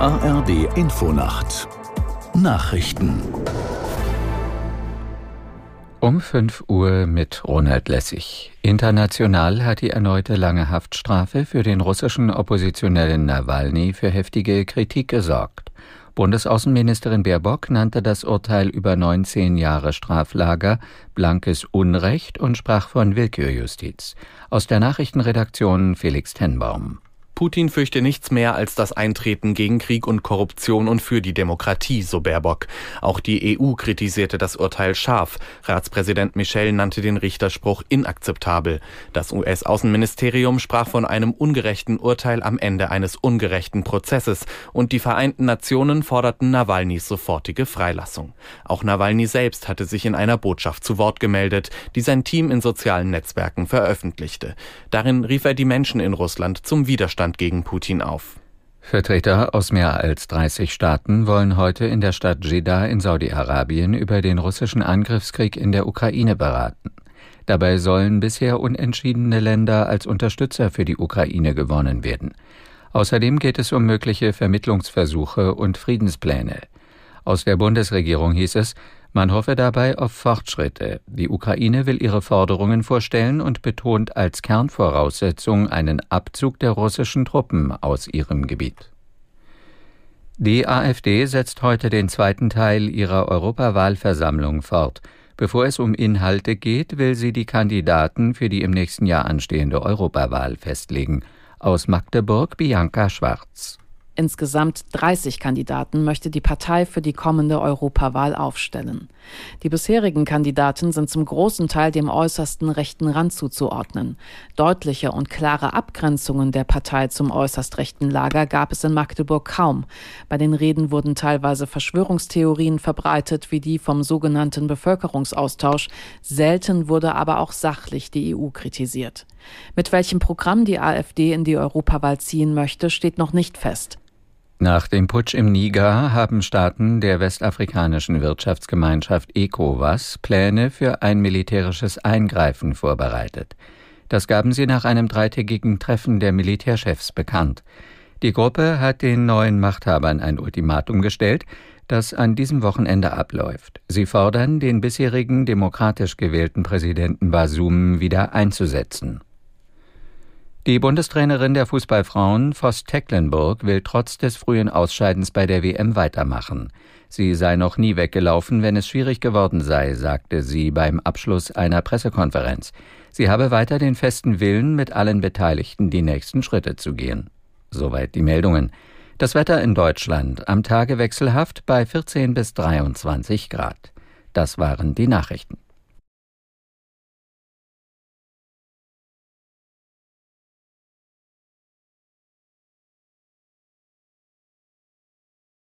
ARD Infonacht Nachrichten um 5 Uhr mit Ronald Lessig. International hat die erneute lange Haftstrafe für den russischen Oppositionellen Nawalny für heftige Kritik gesorgt. Bundesaußenministerin Baerbock nannte das Urteil über 19 Jahre Straflager blankes Unrecht und sprach von Willkürjustiz. Aus der Nachrichtenredaktion Felix Tenbaum. Putin fürchte nichts mehr als das Eintreten gegen Krieg und Korruption und für die Demokratie, so Baerbock. Auch die EU kritisierte das Urteil scharf. Ratspräsident Michel nannte den Richterspruch inakzeptabel. Das US-Außenministerium sprach von einem ungerechten Urteil am Ende eines ungerechten Prozesses und die Vereinten Nationen forderten Nawalnys sofortige Freilassung. Auch Nawalny selbst hatte sich in einer Botschaft zu Wort gemeldet, die sein Team in sozialen Netzwerken veröffentlichte. Darin rief er die Menschen in Russland zum Widerstand Widerstand gegen Putin auf. Vertreter aus mehr als 30 Staaten wollen heute in der Stadt Jeddah in Saudi-Arabien über den russischen Angriffskrieg in der Ukraine beraten. Dabei sollen bisher unentschiedene Länder als Unterstützer für die Ukraine gewonnen werden. Außerdem geht es um mögliche Vermittlungsversuche und Friedenspläne. Aus der Bundesregierung hieß es, man hoffe dabei auf Fortschritte. Die Ukraine will ihre Forderungen vorstellen und betont als Kernvoraussetzung einen Abzug der russischen Truppen aus ihrem Gebiet. Die AfD setzt heute den zweiten Teil ihrer Europawahlversammlung fort. Bevor es um Inhalte geht, will sie die Kandidaten für die im nächsten Jahr anstehende Europawahl festlegen. Aus Magdeburg Bianca Schwarz. Insgesamt 30 Kandidaten möchte die Partei für die kommende Europawahl aufstellen. Die bisherigen Kandidaten sind zum großen Teil dem äußersten rechten Rand zuzuordnen. Deutliche und klare Abgrenzungen der Partei zum äußerst rechten Lager gab es in Magdeburg kaum. Bei den Reden wurden teilweise Verschwörungstheorien verbreitet, wie die vom sogenannten Bevölkerungsaustausch. Selten wurde aber auch sachlich die EU kritisiert. Mit welchem Programm die AfD in die Europawahl ziehen möchte, steht noch nicht fest. Nach dem Putsch im Niger haben Staaten der westafrikanischen Wirtschaftsgemeinschaft ECOWAS Pläne für ein militärisches Eingreifen vorbereitet. Das gaben sie nach einem dreitägigen Treffen der Militärchefs bekannt. Die Gruppe hat den neuen Machthabern ein Ultimatum gestellt, das an diesem Wochenende abläuft. Sie fordern, den bisherigen demokratisch gewählten Präsidenten Basum wieder einzusetzen. Die Bundestrainerin der Fußballfrauen, Voss Tecklenburg, will trotz des frühen Ausscheidens bei der WM weitermachen. Sie sei noch nie weggelaufen, wenn es schwierig geworden sei, sagte sie beim Abschluss einer Pressekonferenz. Sie habe weiter den festen Willen, mit allen Beteiligten die nächsten Schritte zu gehen. Soweit die Meldungen. Das Wetter in Deutschland am Tage wechselhaft bei 14 bis 23 Grad. Das waren die Nachrichten.